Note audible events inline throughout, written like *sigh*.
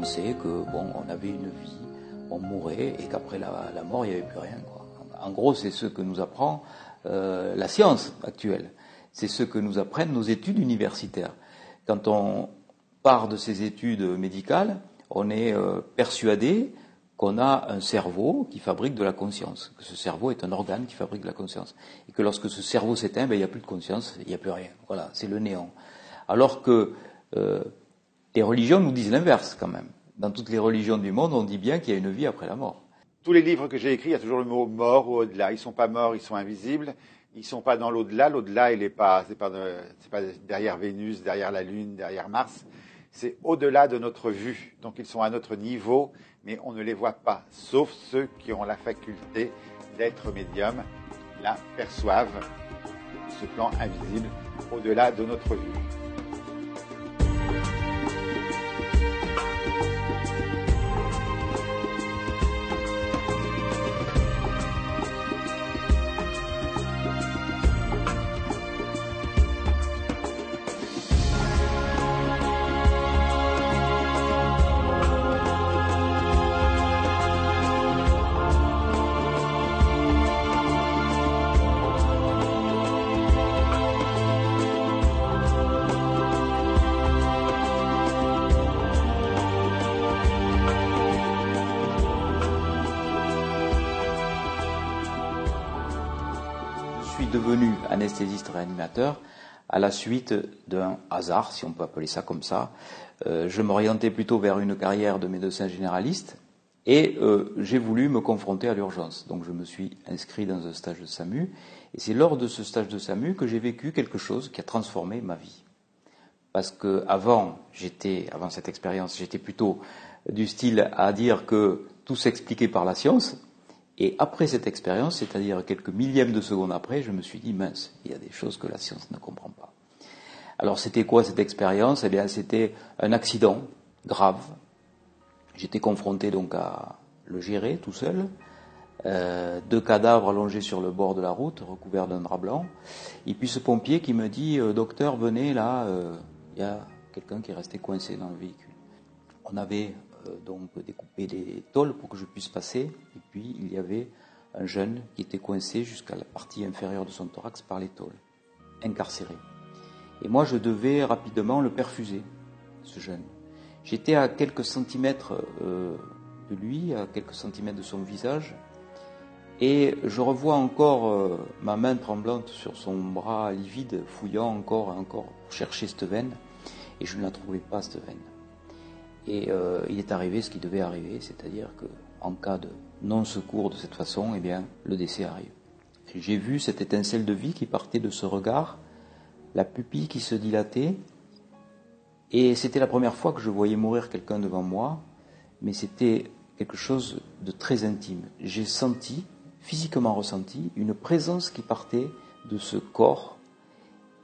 pensait que bon, on avait une vie, on mourait et qu'après la, mort, il n'y avait plus rien. En gros, c'est ce que nous apprend euh, la science actuelle. C'est ce que nous apprennent nos études universitaires. Quand on part de ces études médicales, on est euh, persuadé qu'on a un cerveau qui fabrique de la conscience, que ce cerveau est un organe qui fabrique de la conscience, et que lorsque ce cerveau s'éteint, ben, il n'y a plus de conscience, il n'y a plus rien. Voilà, c'est le néant. Alors que euh, les religions nous disent l'inverse quand même. Dans toutes les religions du monde, on dit bien qu'il y a une vie après la mort. Tous les livres que j'ai écrits, il y a toujours le mot mort ou au-delà. Ils sont pas morts, ils sont invisibles. Ils sont pas dans l'au-delà. L'au-delà, il n'est pas, pas, pas derrière Vénus, derrière la Lune, derrière Mars. C'est au-delà de notre vue. Donc ils sont à notre niveau mais on ne les voit pas, sauf ceux qui ont la faculté d'être médiums, la perçoivent, ce plan invisible, au-delà de notre vue. Devenu anesthésiste réanimateur à la suite d'un hasard, si on peut appeler ça comme ça. Euh, je m'orientais plutôt vers une carrière de médecin généraliste et euh, j'ai voulu me confronter à l'urgence. Donc je me suis inscrit dans un stage de SAMU et c'est lors de ce stage de SAMU que j'ai vécu quelque chose qui a transformé ma vie. Parce que avant, j'étais, avant cette expérience, j'étais plutôt du style à dire que tout s'expliquait par la science, et après cette expérience, c'est-à-dire quelques millièmes de seconde après, je me suis dit, mince, il y a des choses que la science ne comprend pas. Alors c'était quoi cette expérience? Eh bien c'était un accident grave. J'étais confronté donc à le gérer tout seul. Euh, deux cadavres allongés sur le bord de la route, recouverts d'un drap blanc. Et puis ce pompier qui me dit, euh, docteur, venez là, euh, il y a quelqu'un qui est resté coincé dans le véhicule. On avait donc découper des tôles pour que je puisse passer. Et puis il y avait un jeune qui était coincé jusqu'à la partie inférieure de son thorax par les tôles, incarcéré. Et moi je devais rapidement le perfuser, ce jeune. J'étais à quelques centimètres euh, de lui, à quelques centimètres de son visage, et je revois encore euh, ma main tremblante sur son bras livide, fouillant encore et encore pour chercher cette veine, et je ne la trouvais pas, cette veine. Et euh, il est arrivé ce qui devait arriver, c'est-à-dire qu'en cas de non-secours de cette façon, eh bien, le décès arrive. J'ai vu cette étincelle de vie qui partait de ce regard, la pupille qui se dilatait, et c'était la première fois que je voyais mourir quelqu'un devant moi, mais c'était quelque chose de très intime. J'ai senti, physiquement ressenti, une présence qui partait de ce corps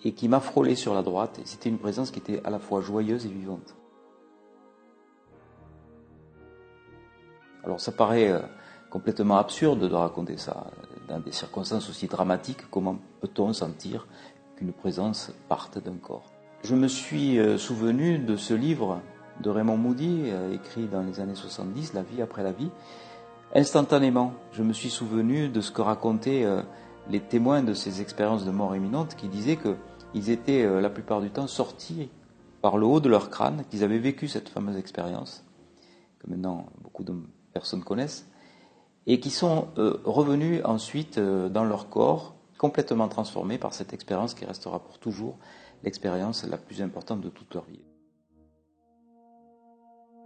et qui m'a frôlé sur la droite, c'était une présence qui était à la fois joyeuse et vivante. Alors ça paraît euh, complètement absurde de raconter ça. Dans des circonstances aussi dramatiques, comment peut-on sentir qu'une présence parte d'un corps? Je me suis euh, souvenu de ce livre de Raymond Moody, euh, écrit dans les années 70, La vie après la vie. Instantanément, je me suis souvenu de ce que racontaient les témoins de ces expériences de mort imminente qui disaient qu'ils étaient la plupart du temps sortis par le haut de leur crâne, qu'ils avaient vécu cette fameuse expérience, que maintenant beaucoup de personnes connaissent, et qui sont euh, revenus ensuite euh, dans leur corps, complètement transformés par cette expérience qui restera pour toujours l'expérience la plus importante de toute leur vie.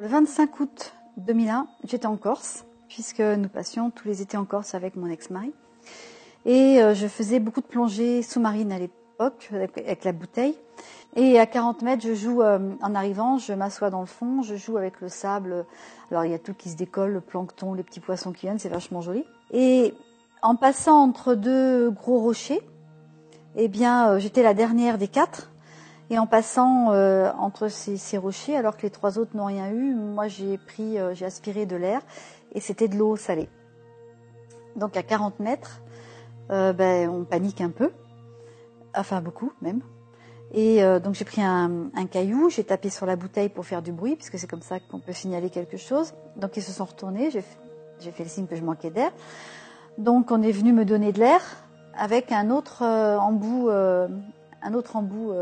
Le 25 août 2001, j'étais en Corse, puisque nous passions tous les étés en Corse avec mon ex-mari. Et euh, je faisais beaucoup de plongées sous-marines à l'époque, avec la bouteille. Et à 40 mètres, je joue euh, en arrivant, je m'assois dans le fond, je joue avec le sable. Alors il y a tout qui se décolle, le plancton, les petits poissons qui viennent, c'est vachement joli. Et en passant entre deux gros rochers, eh bien, euh, j'étais la dernière des quatre. Et en passant euh, entre ces, rochers, alors que les trois autres n'ont rien eu, moi j'ai pris, j'ai aspiré de l'air et c'était de l'eau salée. Donc à 40 mètres, ben, on panique un peu, enfin beaucoup même. Et euh, donc j'ai pris un, caillou, j'ai tapé sur la bouteille pour faire du bruit, puisque c'est comme ça qu'on peut signaler quelque chose. Donc ils se sont retournés, j'ai fait, le signe que je manquais d'air. Donc on est venu me donner de l'air avec un autre euh, embout, euh, un autre embout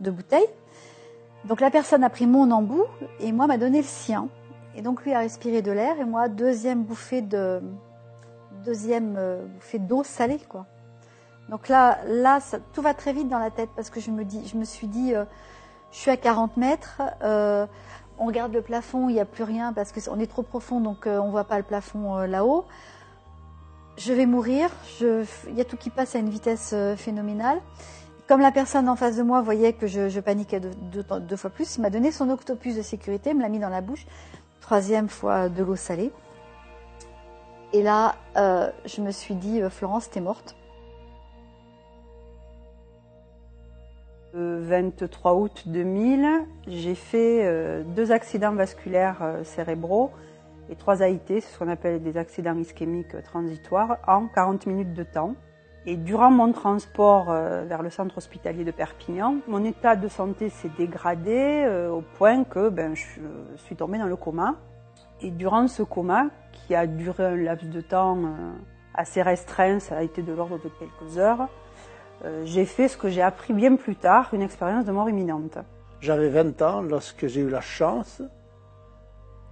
de bouteille. Donc la personne a pris mon embout et moi m'a donné le sien. Et donc lui a respiré de l'air et moi deuxième bouffée de deuxième bouffée d'eau salée quoi. Donc là là ça- tout va très vite dans la tête parce que je me dis je me suis dit euh, je suis à 40 mètres euh, on regarde le plafond il n'y a plus rien parce que c'est- on est trop profond donc euh, on voit pas le plafond euh, là-haut. Je vais mourir, je- il y a tout qui passe à une vitesse euh, phénoménale. Comme la personne en face de moi voyait que je, paniquais deux, deux- fois plus, il m'a donné son octopus de sécurité, me l'a mis dans la bouche. Troisième fois de l'eau salée. Et là, je me suis dit, Florence, t'es morte. Le 23 août 2000, j'ai fait euh, deux accidents vasculaires euh, cérébraux et trois AIT, c'est ce qu'on appelle des accidents ischémiques transitoires, en 40 minutes de temps. Et durant mon transport euh, vers le centre hospitalier de Perpignan, mon état de santé s'est dégradé au point que ben, je suis tombée dans le coma. Et durant ce coma, qui a duré un laps de temps assez restreint, ça a été de l'ordre de quelques heures, j'ai fait ce que j'ai appris bien plus tard, une expérience de mort imminente. J'avais 20 ans lorsque j'ai eu la chance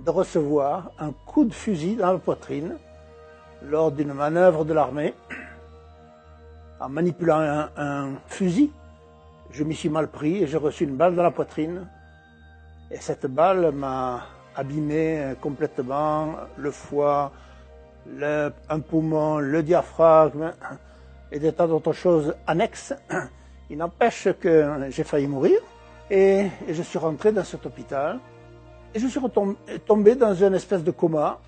de recevoir un coup de fusil dans la poitrine lors d'une manœuvre de l'armée. En manipulant un, fusil, je m'y suis mal pris et j'ai reçu une balle dans la poitrine. Et cette balle m'a abîmé complètement le foie, un poumon, le diaphragme et des tas d'autres choses annexes. *clears throat* Il n'empêche que j'ai failli mourir et, je suis rentré dans cet hôpital et je suis tombé dans une espèce de coma.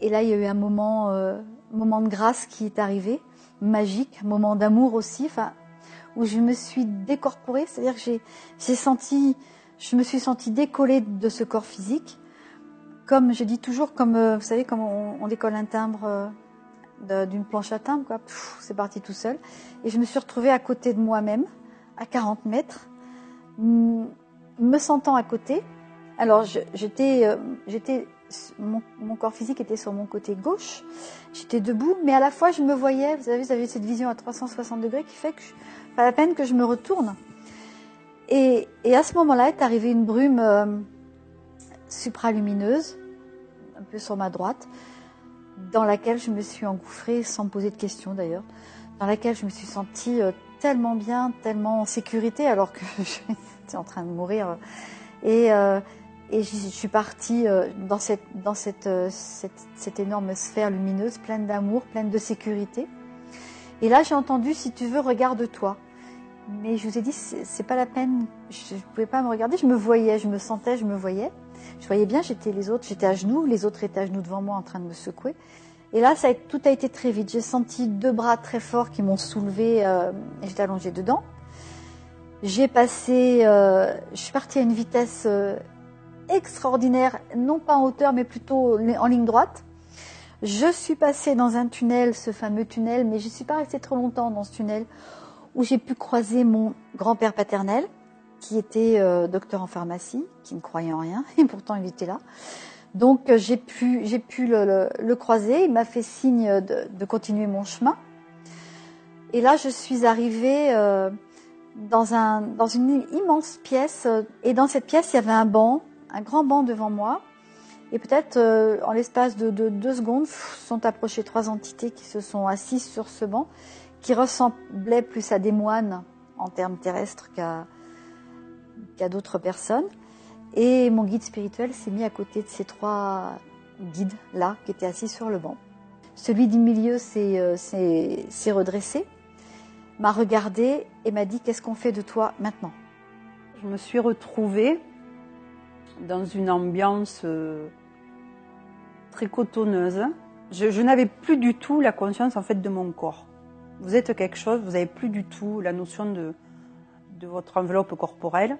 Et là, il y a eu un moment, euh, moment de grâce qui est arrivé, magique, moment d'amour aussi, où je me suis décorporée, c'est-à-dire que j'ai, senti, je me suis sentie décollée de ce corps physique, comme je dis toujours, comme euh, vous savez, comme on, décolle un timbre euh, d'une planche à timbre, quoi. C'est parti tout seul. Et je me suis retrouvée à côté de moi-même, à 40 mètres, me sentant à côté. Alors j'étais, euh, j'étais, mon, mon corps physique était sur mon côté gauche. J'étais debout, mais à la fois je me voyais. Vous savez, vous avez cette vision à 360 degrés qui fait que je, pas la peine que je me retourne. Et, et à ce moment-là est arrivée une brume euh, supralumineuse, un peu sur ma droite, dans laquelle je me suis engouffrée sans me poser de questions d'ailleurs, dans laquelle je me suis sentie euh, tellement bien, tellement en sécurité alors que *laughs* j'étais en train de mourir. Et, euh, et je, suis partie euh, dans, cette, dans euh, cette, cette énorme sphère lumineuse, pleine d'amour, pleine de sécurité. Et là, j'ai entendu, si tu veux, regarde-toi. Mais je vous ai dit, c'est pas la peine. Je ne pouvais pas me regarder. Je me voyais, je me sentais, je me voyais. Je voyais bien, j'étais les autres, j'étais à genoux, les autres étaient à genoux devant moi en train de me secouer. Et là, tout a été très vite. J'ai senti deux bras très forts qui m'ont soulevé euh, et j'étais allongée dedans. J'ai passé, euh, je suis partie à une vitesse euh, extraordinaire, non pas en hauteur, mais plutôt en ligne droite. Je suis passée dans un tunnel, ce fameux tunnel, mais je ne suis pas restée trop longtemps dans ce tunnel, où j'ai pu croiser mon grand-père paternel, qui était euh, docteur en pharmacie, qui ne croyait en rien, *laughs* et pourtant il était là. Donc euh, j'ai pu, j'ai pu le, croiser, il m'a fait signe de, continuer mon chemin. Et là, je suis arrivée euh, dans, un, dans une immense pièce, et dans cette pièce, il y avait un banc, un grand banc devant moi. Et peut-être en l'espace de, de deux secondes, sont approchées trois entités qui se sont assises sur ce banc, qui ressemblaient plus à des moines en termes terrestres qu'à qu'à d'autres personnes. Et mon guide spirituel s'est mis à côté de ces trois guides-là qui étaient assis sur le banc. Celui du milieu s'est euh, redressé, m'a regardé et m'a dit Qu'est-ce qu'on fait de toi maintenant? Je me suis retrouvée dans une ambiance euh, très cotonneuse. Je, je n'avais plus du tout la conscience en fait de mon corps. Vous êtes quelque chose, vous n'avez plus du tout la notion de, de votre enveloppe corporelle.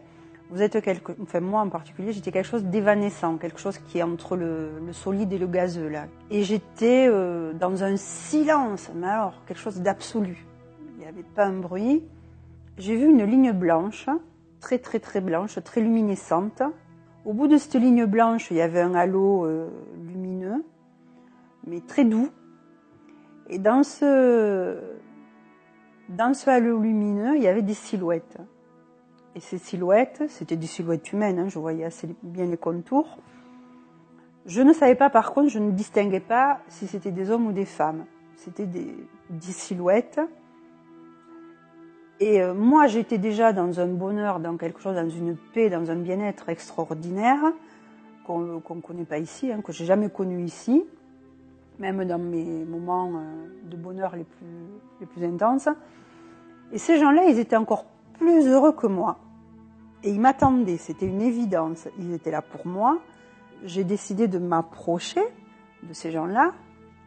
Vous êtes quelque, enfin moi en particulier, j'étais quelque chose d'évanescent, quelque chose qui est entre le, solide et le gazeux là. Et j'étais euh, dans un silence, mais alors quelque chose d'absolu. Il n'y avait pas un bruit. j'ai vu une ligne blanche, très très très blanche, très luminescente. Au bout de cette ligne blanche, il y avait un halo euh, lumineux, mais très doux. Et dans ce, dans ce halo lumineux, il y avait des silhouettes. Et ces silhouettes, c'était des silhouettes humaines, hein, je voyais assez bien les contours. Je ne savais pas, par contre, je ne distinguais pas si c'était des hommes ou des femmes. C'était des, silhouettes. Et euh, moi, j'étais déjà dans un bonheur, dans quelque chose, dans une paix, dans un bien-être extraordinaire qu'on ne connaît pas ici, hein, que j'ai jamais connu ici, même dans mes moments euh, de bonheur les plus, les plus intenses. Et ces gens-là, ils étaient encore plus heureux que moi. Et ils m'attendaient, c'était une évidence. Ils étaient là pour moi. J'ai décidé de m'approcher de ces gens-là.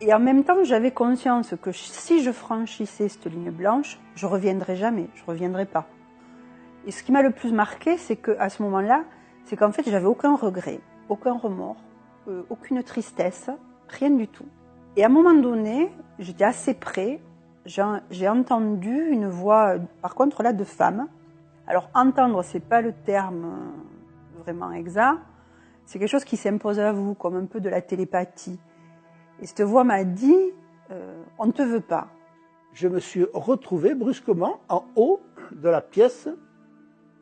Et en même temps, j'avais conscience que si je franchissais cette ligne blanche, je reviendrai jamais, je reviendrai pas. Et ce qui m'a le plus marqué, c'est que à ce moment-là, c'est qu'en fait, j'avais aucun regret, aucun remords, euh, aucune tristesse, rien du tout. Et à un moment donné, j'étais assez près, j'ai entendu une voix, par contre là, de femme. Alors entendre, c'est pas le terme euh, vraiment exact, c'est quelque chose qui s'impose à vous, comme un peu de la télépathie. Et cette voix m'a dit, euh, on ne te veut pas. Je me suis retrouvé brusquement en haut de la pièce,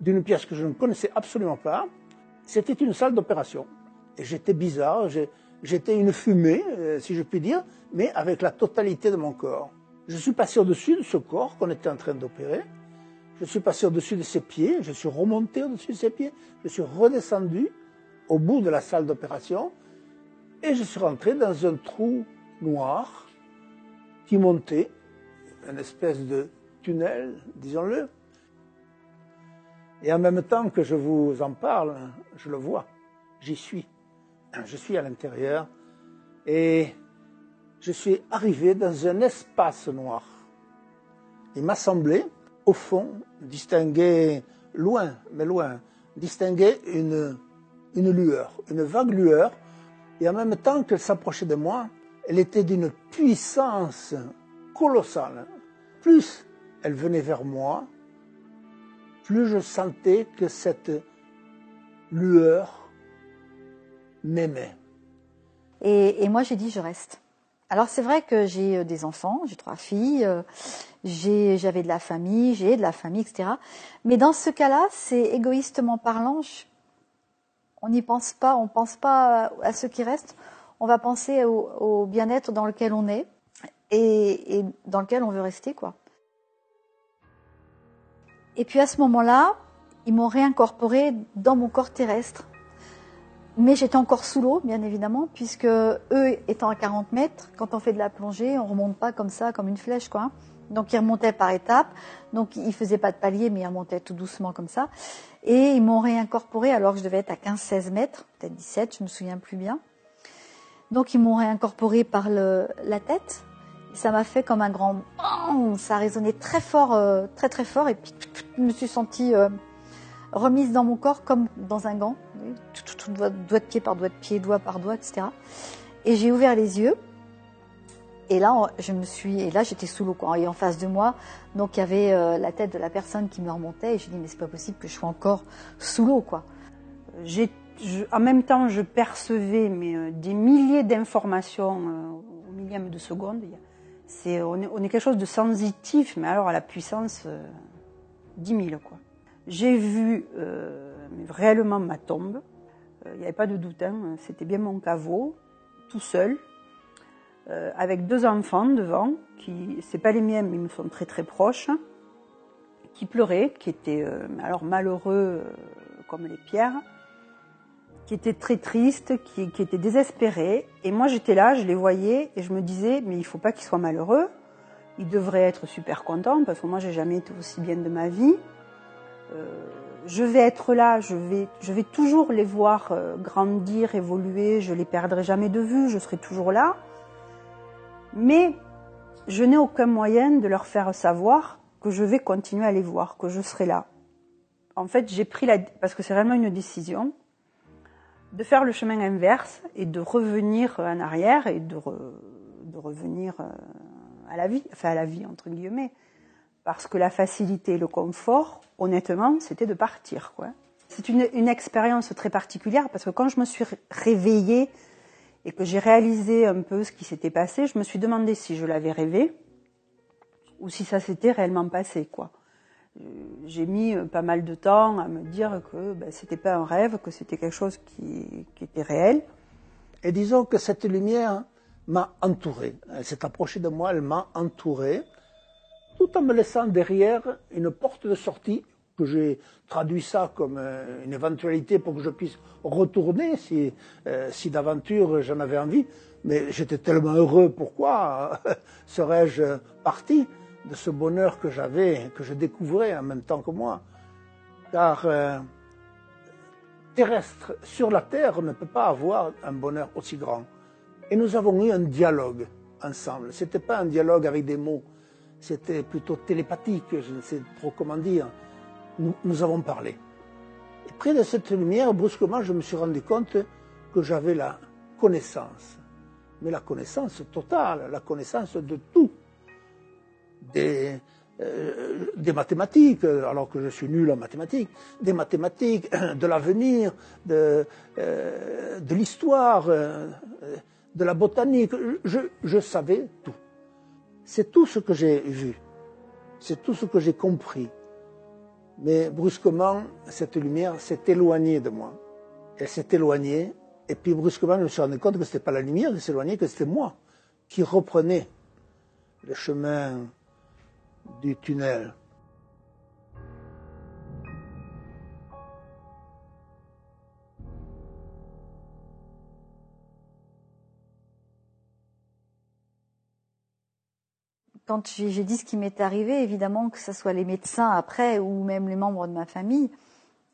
d'une pièce que je ne connaissais absolument pas. C'était une salle d'opération. Et j'étais bizarre, j'étais une fumée, euh, si je puis dire, mais avec la totalité de mon corps. Je suis passé au-dessus de ce corps qu'on était en train d'opérer. Je suis passé au-dessus de ses pieds, je suis remonté au-dessus de ses pieds, je suis redescendu au bout de la salle d'opération et je suis rentré dans un trou noir qui montait, une espèce de tunnel, disons-le. Et en même temps que je vous en parle, je le vois, j'y suis. Je suis à l'intérieur et je suis arrivé dans un espace noir. Il m'a semblé, au fond, distinguer loin, mais loin, distinguer une, lueur, une vague lueur, et en même temps qu'elle s'approchait de moi, elle était d'une puissance colossale. Plus elle venait vers moi, plus je sentais que cette lueur m'aimait. Et moi j'ai dit je reste. Alors c'est vrai que j'ai euh, des enfants, j'ai trois filles, euh, j'avais de la famille, j'ai de la famille, etc. Mais dans ce cas-là, c'est égoïstement parlant, on n'y pense pas, on pense pas à ce qui reste, on va penser au, bien-être dans lequel on est et, et, dans lequel on veut rester, quoi. Et puis à ce moment-là, ils m'ont réincorporé dans mon corps terrestre mais j'étais encore sous l'eau, bien évidemment, puisque eux étant à 40 mètres, quand on fait de la plongée, on remonte pas comme ça, comme une flèche, quoi. Donc ils remontaient par étapes. Donc ils faisaient pas de palier, mais ils remontaient tout doucement comme ça. Et ils m'ont réincorporé alors que je devais être à 15-16 mètres, peut-être 17, je me souviens plus bien. Donc ils m'ont réincorporé par le, la tête. Ça m'a fait comme un grand ça a résonné très fort, euh, très très fort. Et puis je me suis sentie euh, remise dans mon corps comme dans un gant, doigt, de pied par doigt de pied, doigt par doigt, etc. Et j'ai ouvert les yeux. Et là, je me suis, et là, j'étais sous l'eau. Et en face de moi, donc il y avait euh, la tête de la personne qui me remontait. Et je dis, mais c'est pas possible que je sois encore sous l'eau, quoi. En même temps, je percevais euh, des milliers d'informations euh, au millième de seconde. C'est, on on est, quelque chose de sensitif, mais alors à la puissance 10 000, quoi. J'ai vu euh, réellement ma tombe. Il euh, n'y avait pas de doute, hein, c'était bien mon caveau, tout seul, euh, avec deux enfants devant, qui, c'est pas les miens, mais ils me sont très très proches, qui pleuraient, qui étaient euh, alors malheureux euh, comme les pierres, qui étaient très tristes, qui, qui étaient désespérés. Et moi j'étais là, je les voyais, et je me disais, mais il faut pas qu'ils soient malheureux. Ils devraient être super contents, parce que moi j'ai jamais été aussi bien de ma vie. Euh, je vais être là, je vais, je vais toujours les voir euh, grandir, évoluer, je les perdrai jamais de vue, je serai toujours là. Mais je n'ai aucun moyen de leur faire savoir que je vais continuer à les voir, que je serai là. En fait, j'ai pris la, parce que c'est vraiment une décision, de faire le chemin inverse et de revenir en arrière et de, de revenir euh, à la vie, enfin à la vie entre guillemets, parce que la facilité et le confort, honnêtement, c'était de partir. C'est une, expérience très particulière parce que quand je me suis réveillée et que j'ai réalisé un peu ce qui s'était passé, je me suis demandé si je l'avais rêvé ou si ça s'était réellement passé. Euh, j'ai mis pas mal de temps à me dire que ben, c'était pas un rêve, que c'était quelque chose qui, qui était réel. Et disons que cette lumière m'a entouré. Elle s'est approchée de moi, elle m'a entouré, tout en me laissant derrière une porte de sortie que j'ai traduit ça comme euh, une éventualité pour que je puisse retourner si, euh, si d'aventure j'en avais envie. Mais j'étais tellement heureux, pourquoi *laughs* serais-je parti de ce bonheur que j'avais, que je découvrais en même temps que moi? Car euh, terrestre sur la terre ne peut pas avoir un bonheur aussi grand. Et nous avons eu un dialogue ensemble. C'était pas un dialogue avec des mots, c'était plutôt télépathique, je ne sais trop comment dire. Nous, avons parlé. Et près de cette lumière, brusquement, je me suis rendu compte que j'avais la connaissance. Mais la connaissance totale, la connaissance de tout. Des, euh, mathématiques, alors que je suis nul en mathématiques, des mathématiques, *coughs* de l'avenir, de, euh, l'histoire, euh, de la botanique. Je savais tout. C'est tout ce que j'ai vu. C'est tout ce que j'ai compris. Mais brusquement, cette lumière s'est éloignée de moi. Elle s'est éloignée, et puis brusquement, je me suis rendu compte que ce n'était pas la lumière qui s'éloignait, que c'était moi qui reprenais le chemin du tunnel. Quand j'ai dit ce qui m'est arrivé, évidemment que ce soit les médecins après ou même les membres de ma famille,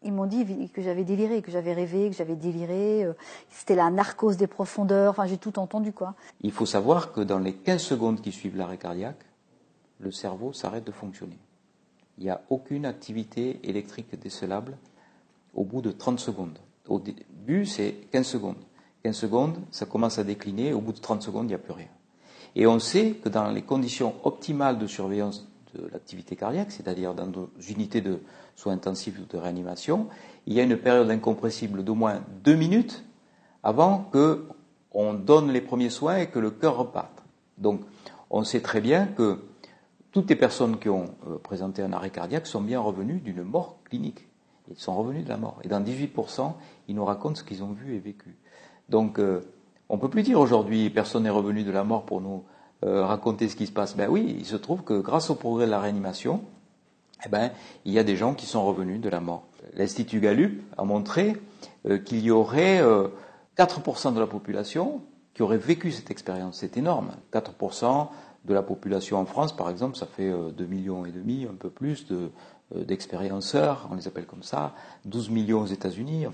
ils m'ont dit que j'avais déliré, que j'avais rêvé, que j'avais déliré. Euh, c'était la narcose des profondeurs. Enfin, j'ai tout entendu, quoi. Il faut savoir que dans les 15 secondes qui suivent l'arrêt cardiaque, le cerveau s'arrête de fonctionner. Il n'y a aucune activité électrique décelable au bout de 30 secondes. Au début, c'est 15 secondes. 15 secondes, ça commence à décliner. Au bout de 30 secondes, il n'y a plus rien. Et on sait que dans les conditions optimales de surveillance de l'activité cardiaque, c'est-à-dire dans nos unités de soins intensifs ou de réanimation, il y a une période incompressible d'au moins deux minutes avant qu'on donne les premiers soins et que le cœur reparte. Donc, on sait très bien que toutes les personnes qui ont euh, présenté un arrêt cardiaque sont bien revenues d'une mort clinique. Ils sont revenus de la mort. Et dans 18%, ils nous racontent ce qu'ils ont vu et vécu. Donc, euh, on peut plus dire aujourd'hui personne n'est revenu de la mort pour nous euh, raconter ce qui se passe. Ben oui, il se trouve que grâce au progrès de la réanimation, eh ben, il y a des gens qui sont revenus de la mort. L'Institut Gallup a montré euh, qu'il y aurait 4% de la population qui aurait vécu cette expérience. C'est énorme. 4% de la population en France, par exemple, ça fait 2 millions et demi, un peu plus de, d'expérienceurs, on les appelle comme ça, 12 millions aux États-Unis, en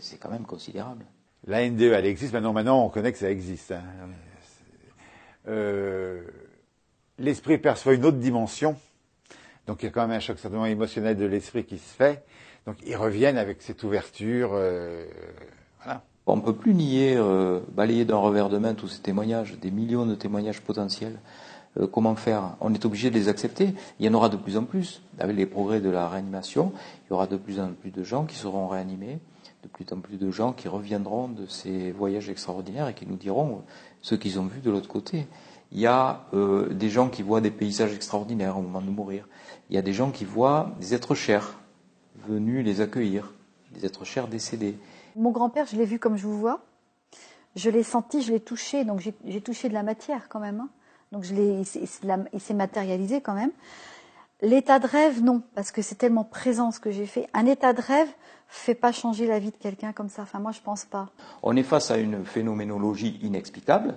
c'est quand même considérable. La NDE, elle existe. Maintenant, maintenant, on connaît que ça existe. Hein. Euh, l'esprit perçoit une autre dimension. Donc, il y a quand même un choc certainement émotionnel de l'esprit qui se fait. Donc, ils reviennent avec cette ouverture. Euh. On ne peut plus nier, euh, balayer d'un revers de main tous ces témoignages, des millions de témoignages potentiels. Comment faire? On est obligé de les accepter. Il y en aura de plus en plus. Avec les progrès de la réanimation, il y aura de plus en plus de gens qui seront réanimés de plus en plus de gens qui reviendront de ces voyages extraordinaires et qui nous diront ce qu'ils ont vu de l'autre côté. Il y a euh, des gens qui voient des paysages extraordinaires au moment de mourir. Il y a des gens qui voient des êtres chers venus les accueillir, des êtres chers décédés. Mon grand-père, je l'ai vu comme je vous vois. Je l'ai senti, je l'ai touché, donc j'ai touché de la matière quand même. Hein. Donc je il s'est matérialisé quand même. L'état de rêve, non, parce que c'est tellement présent ce que j'ai fait. Un état de rêve fait pas changer la vie de quelqu'un comme ça. Enfin, moi, je pense pas. On est face à une phénoménologie inexplicable.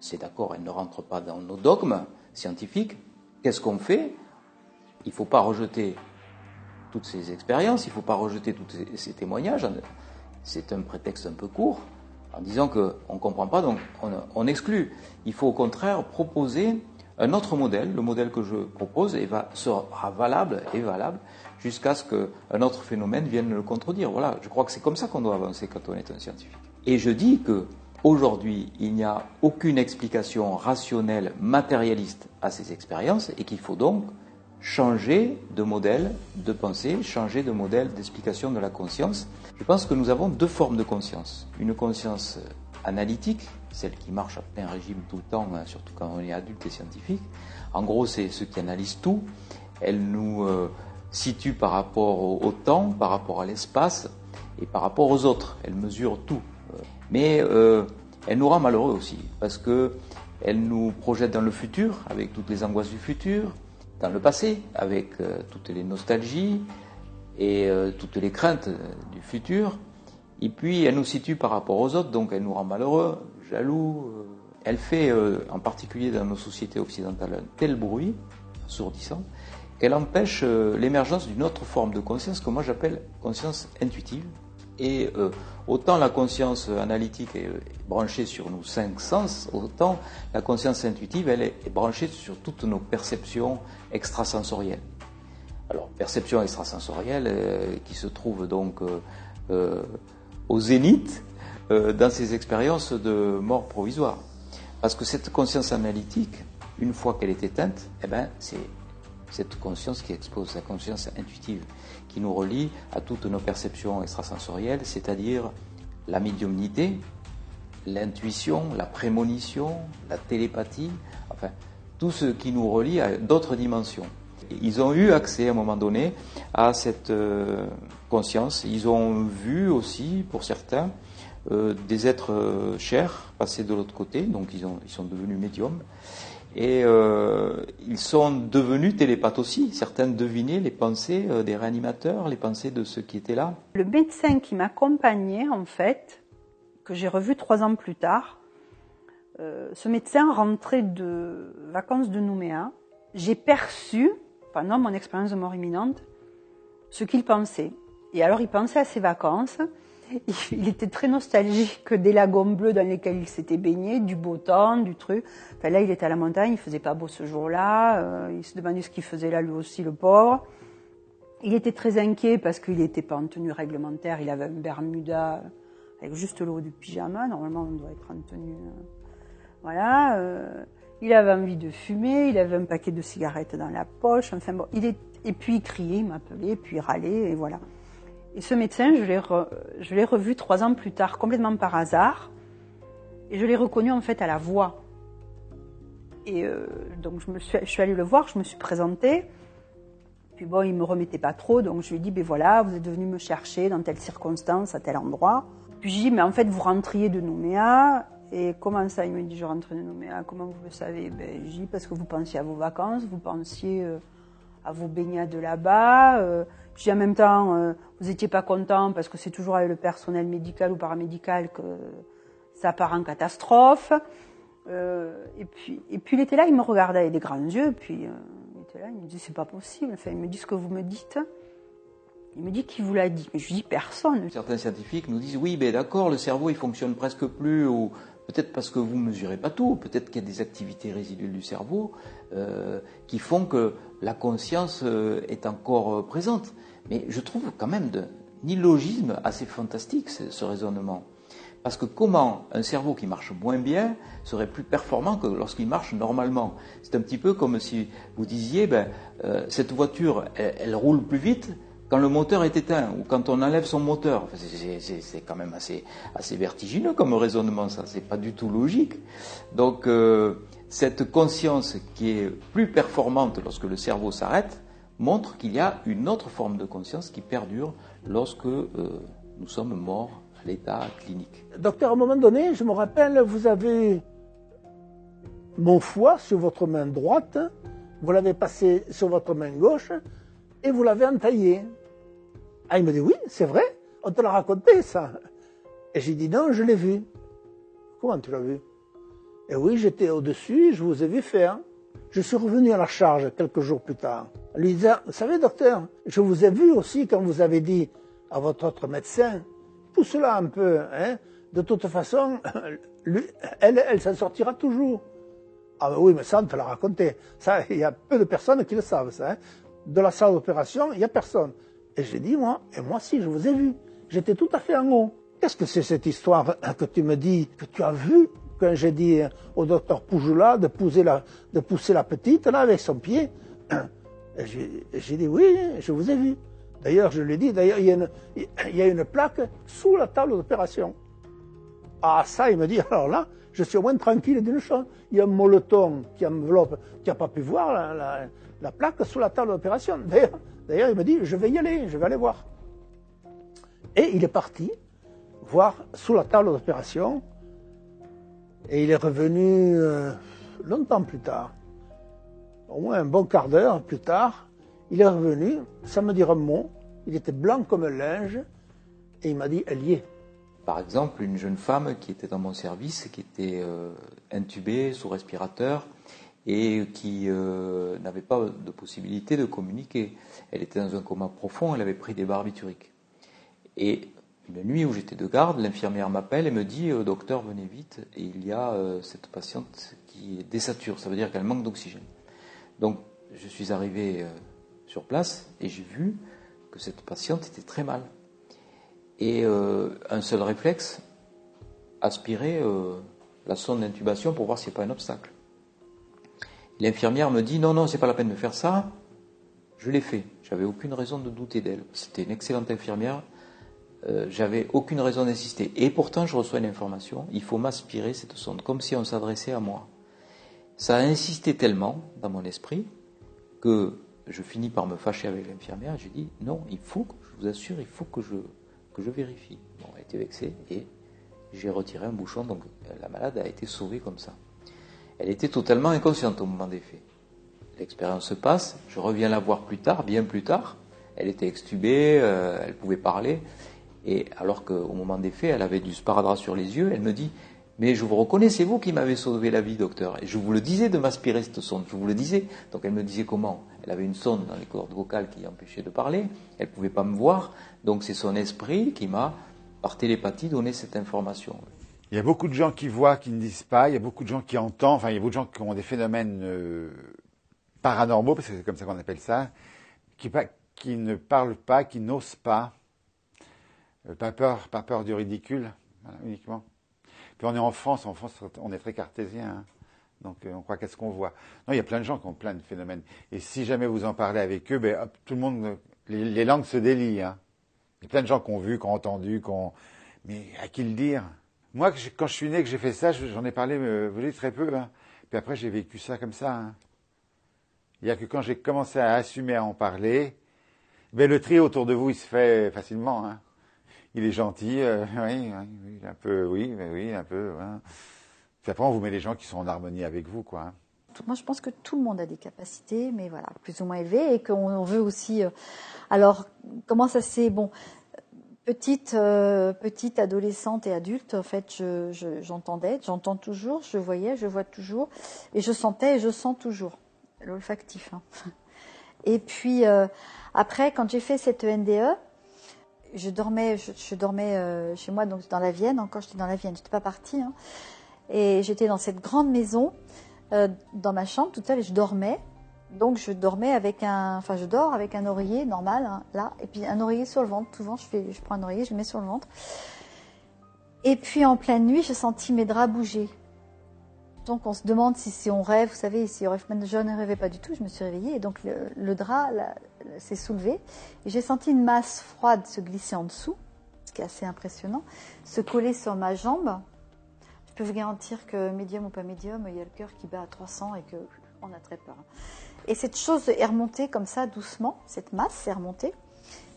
C'est d'accord, elle ne rentre pas dans nos dogmes scientifiques. Qu'est-ce qu'on fait? Il ne faut pas rejeter toutes ces expériences, il ne faut pas rejeter tous ces témoignages. C'est un prétexte un peu court en disant qu'on ne comprend pas, donc on, on exclut. Il faut au contraire proposer un autre modèle, le modèle que je propose, et va, sera valable et valable jusqu'à ce qu'un autre phénomène vienne le contredire. Voilà, je crois que c'est comme ça qu'on doit avancer quand on est un scientifique. Et je dis que aujourd'hui, il n'y a aucune explication rationnelle, matérialiste à ces expériences et qu'il faut donc changer de modèle de pensée, changer de modèle d'explication de la conscience. Je pense que nous avons deux formes de conscience. Une conscience analytique, celle qui marche à plein régime tout le temps, hein, surtout quand on est adulte et scientifique. En gros, c'est ceux qui analysent tout. Elle nous euh, situe par rapport au, temps, par rapport à l'espace et par rapport aux autres. Elle mesure tout. Mais euh, elle nous rend malheureux aussi, parce que elle nous projette dans le futur, avec toutes les angoisses du futur, dans le passé, avec euh, toutes les nostalgies et euh, toutes les craintes du futur. Et puis elle nous situe par rapport aux autres, donc elle nous rend malheureux, jaloux. Elle fait, en particulier dans nos sociétés occidentales, un tel bruit, assourdissant, qu'elle empêche l'émergence d'une autre forme de conscience que moi j'appelle conscience intuitive, et euh, autant la conscience analytique est branchée sur nos cinq sens, autant la conscience intuitive, elle est branchée sur toutes nos perceptions extrasensorielles. Alors, perception extrasensorielle euh, qui se trouve donc euh, au zénith dans ces expériences de mort provisoire. Parce que cette conscience analytique, une fois qu'elle est éteinte, eh ben, c'est cette conscience qui expose, la conscience intuitive, qui nous relie à toutes nos perceptions extrasensorielles, c'est-à-dire la médiumnité, l'intuition, la prémonition, la télépathie, enfin, tout ce qui nous relie à d'autres dimensions. Ils ont eu accès à un moment donné à cette euh, conscience. Ils ont vu aussi, pour certains, euh, des êtres euh, chers passer de l'autre côté, donc ils, ils sont devenus médiums. Et euh, ils sont devenus télépathes aussi. Certains devinaient les pensées des réanimateurs, les pensées de ceux qui étaient là. Le médecin qui m'accompagnait, en fait, que j'ai revu trois ans plus tard, ce médecin rentrait de vacances de Nouméa. J'ai perçu, pendant mon expérience de mort imminente, ce qu'il pensait. Et alors il pensait à ses vacances, il était très nostalgique des lagons bleus dans lesquels il s'était baigné, du beau temps, du truc. Là, il était à la montagne, il faisait pas beau ce jour-là. Euh, il se demandait ce qu'il faisait là, lui aussi, le pauvre. Il était très inquiet parce qu'il n'était pas en tenue réglementaire. Il avait un bermuda avec juste le haut du pyjama. Normalement, on doit être en tenue. Euh, voilà. Euh, il avait envie de fumer. Il avait un paquet de cigarettes dans la poche. Enfin bon, il est... et puis il criait, il m'appelait, puis il râlait, et voilà. Et ce médecin, je l'ai, revu trois ans plus tard, complètement par hasard. Et je l'ai reconnu en fait à la voix. Et euh, donc je, suis, je allée le voir, je me suis présentée. Puis bon, il me remettait pas trop, donc je lui ai dit, ben voilà, vous êtes venu me chercher dans telle circonstance, à tel endroit. Puis j'ai dit, mais en fait, vous rentriez de Nouméa. Et comment ça Il me dit, je rentrais de Nouméa. Comment vous le savez? Ben j'ai dit, parce que vous pensiez à vos vacances, vous pensiez euh, à vos baignades là-bas. Puis en même temps, euh, vous n'étiez pas content parce que c'est toujours avec le personnel médical ou paramédical que ça part en catastrophe. Euh, et puis, il était là, il me regardait avec des grands yeux, puis euh, il était là, il me dit c'est pas possible. Enfin, il me dit ce que vous me dites. Il me dit qui vous l'a dit, mais je lui dis personne. Certains scientifiques nous disent oui, ben d'accord, le cerveau il fonctionne presque plus, peut-être parce que vous mesurez pas tout, peut-être qu'il y a des activités résiduelles du cerveau euh, qui font que la conscience euh, est encore euh, présente. Mais je trouve quand même de illogisme assez fantastique ce, raisonnement. Parce que comment un cerveau qui marche moins bien serait plus performant que lorsqu'il marche normalement? C'est un petit peu comme si vous disiez, ben, cette voiture, elle, roule plus vite quand le moteur est éteint ou quand on enlève son moteur. c'est quand même assez, assez vertigineux comme raisonnement, ça. C'est pas du tout logique. Donc, euh, cette conscience qui est plus performante lorsque le cerveau s'arrête, montre qu'il y a une autre forme de conscience qui perdure lorsque euh, nous sommes morts à l'état clinique. Docteur, à un moment donné, je me rappelle, vous avez mon foie sur votre main droite, vous l'avez passé sur votre main gauche et vous l'avez entaillé. Ah, il me dit oui, c'est vrai, on te l'a raconté ça. Et j'ai dit non, je l'ai vu. Comment tu l'as vu? Et oui, j'étais au-dessus, je vous ai vu faire. Je suis revenu à la charge quelques jours plus tard. Lui disant, vous savez, docteur, je vous ai vu aussi quand vous avez dit à votre autre médecin, tout cela un peu, hein, de toute façon, *laughs* elle, elle s'en sortira toujours. Ah ben oui, mais ça, on te l'a raconté. Ça, il y a peu de personnes qui le savent, ça. Hein. De la salle d'opération, il n'y a personne. Et j'ai dit, moi, et moi si, je vous ai vu. J'étais tout à fait en haut. qu'est-ce que c'est cette histoire que tu me dis, que tu as vu quand j'ai dit au docteur Poujoula de pousser la, de pousser la petite là avec son pied? *clears throat* J'ai dit oui, je vous ai vu. D'ailleurs, je lui ai dit, d'ailleurs, il, il, y a une plaque sous la table d'opération. Ah ça, il me dit, alors là, je suis au moins tranquille d'une chose. Il y a un molleton qui enveloppe, qui n'a pas pu voir la, plaque sous la table d'opération. D'ailleurs, il me dit, je vais y aller, je vais aller voir. Et il est parti voir sous la table d'opération. Et il est revenu euh, longtemps plus tard, au moins un bon quart d'heure plus tard. Il est revenu, sans me dire un mot. Il était blanc comme un linge. Et il m'a dit, elle y est. Par exemple, une jeune femme qui était dans mon service, qui était euh, intubée sous respirateur et qui euh, n'avait pas de possibilité de communiquer. Elle était dans un coma profond, elle avait pris des barbituriques. Et une nuit où j'étais de garde, l'infirmière m'appelle et me dit euh, Docteur, venez vite, il y a cette patiente qui est désature, ça veut dire qu'elle manque d'oxygène. Donc je suis arrivé sur place et j'ai vu que cette patiente était très mal et euh, un seul réflexe, aspirer euh, la sonde d'intubation pour voir s'il n'y a pas un obstacle. L'infirmière me dit non, non, c'est pas la peine de faire ça. Je l'ai fait. J'avais aucune raison de douter d'elle. C'était une excellente infirmière. Euh, j'avais aucune raison d'insister. Et pourtant, je reçois une information. Il faut m'aspirer cette sonde, comme si on s'adressait à moi. Ça a insisté tellement dans mon esprit que je finis par me fâcher avec l'infirmière. J'ai dit non, il faut, je vous assure, il faut que je vérifie. Bon, elle était vexée et j'ai retiré un bouchon, donc la malade a été sauvée comme ça. Elle était totalement inconsciente au moment des faits. L'expérience se passe, je reviens la voir plus tard, bien plus tard. Elle était extubée, euh, elle pouvait parler, et alors qu'au moment des faits, elle avait du sparadrap sur les yeux, elle me dit mais je vous reconnais, c'est vous qui m'avez sauvé la vie, docteur. Et je vous le disais de m'aspirer cette sonde, je vous le disais. Donc elle me disait comment Elle avait une sonde dans les cordes vocales qui empêchait de parler, elle ne pouvait pas me voir, donc c'est son esprit qui m'a, par télépathie, donné cette information. Il y a beaucoup de gens qui voient, qui ne disent pas, il y a beaucoup de gens qui entendent, enfin il y a beaucoup de gens qui ont des phénomènes euh, paranormaux, parce que c'est comme ça qu'on appelle ça, qui, ne parlent pas, qui n'osent pas, euh, pas peur, pas peur du ridicule, uniquement. Puis on est en France, en France, on est très cartésien. Hein. donc euh, on croit qu'est-ce qu'on voit. Non, il y a plein de gens qui ont plein de phénomènes. Et si jamais vous en parlez avec eux, ben, tout le monde, les, langues se délient. Hein. Il y a plein de gens qui ont vu, qui ont entendu, qui ont... Mais à qui le dire? Moi, quand je suis né, que j'ai fait ça, j'en ai parlé, vous voyez, très peu. Hein. Puis après, j'ai vécu ça comme ça. Hein. Il n'y a que quand j'ai commencé à assumer à en parler, ben, le tri autour de vous, il se fait facilement. Hein il est gentil, euh, *laughs* oui, un peu, oui, oui, un peu. Puis après, on vous met les gens qui sont en harmonie avec vous, quoi. Moi, je pense que tout le monde a des capacités, mais voilà, plus ou moins élevées, et qu'on veut aussi. Euh, alors, comment ça s'est bon Petite, euh, petite adolescente et adulte, en fait, j'entendais, je, j'entends toujours, je voyais, je vois toujours, et je sentais et je sens toujours l'olfactif. Hein. *laughs* Et puis après, quand j'ai fait cette NDE, je dormais, je, dormais euh, chez moi, donc dans la Vienne. Encore, j'étais dans la Vienne, j'étais pas partie. Hein. Et j'étais dans cette grande maison, euh, dans ma chambre toute seule, et je dormais. Donc je dormais avec un, enfin je dors avec un oreiller normal hein, là, et puis un oreiller sur le ventre. Souvent, je je prends un oreiller, je le mets sur le ventre. Et puis en pleine nuit, j'ai senti mes draps bouger. Donc on se demande si, on rêve, vous savez, si rêve, je ne rêvais pas du tout, je me suis réveillée et donc le, drap s'est soulevé et j'ai senti une masse froide se glisser en dessous, ce qui est assez impressionnant, se coller sur ma jambe. Je peux vous garantir que médium ou pas médium, il y a le cœur qui bat à 300 et que on a très peur. Et cette chose est remontée comme ça doucement, cette masse est remontée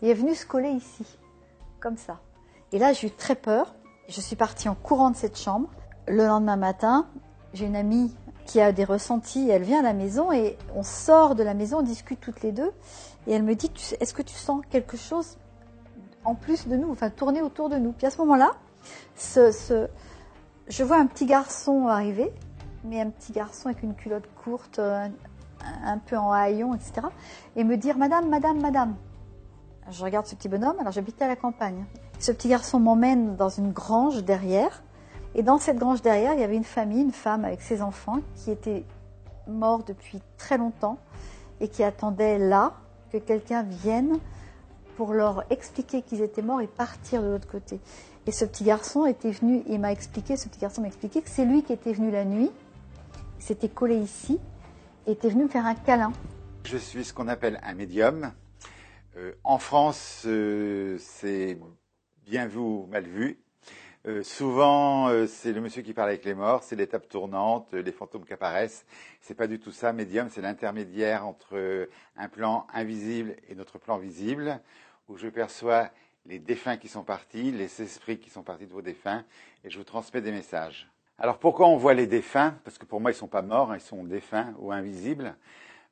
et est venue se coller ici, comme ça. Et là j'ai eu très peur. Je suis partie en courant de cette chambre. Le lendemain matin, j'ai une amie qui a des ressentis, elle vient à la maison et on sort de la maison, on discute toutes les deux, et elle me dit, est-ce que tu sens quelque chose en plus de nous, enfin tourner autour de nous? Puis à ce moment-là, je vois un petit garçon arriver, mais un petit garçon avec une culotte courte, un, peu en haillon, etc., et me dire, Madame, Madame, Madame. Je regarde ce petit bonhomme, alors j'habitais à la campagne. Ce petit garçon m'emmène dans une grange derrière, et dans cette grange derrière, il y avait une famille, une femme avec ses enfants qui étaient morts depuis très longtemps et qui attendaient là que quelqu'un vienne pour leur expliquer qu'ils étaient morts et partir de l'autre côté. Et ce petit garçon était venu, il m'a expliqué, ce petit garçon m'a expliqué que c'est lui qui était venu la nuit, s'était collé ici, et était venu me faire un câlin. Je suis ce qu'on appelle un médium. Euh, en France, euh, c'est bien vu ou mal vu. Euh, souvent, c'est le monsieur qui parle avec les morts, c'est l'étape tournante, les fantômes qui apparaissent. C'est pas du tout ça. Médium, c'est l'intermédiaire entre un plan invisible et notre plan visible, où je perçois les défunts qui sont partis, les esprits qui sont partis de vos défunts, et je vous transmets des messages. Alors pourquoi on voit les défunts? Parce que pour moi, ils sont pas morts, ils sont défunts ou invisibles.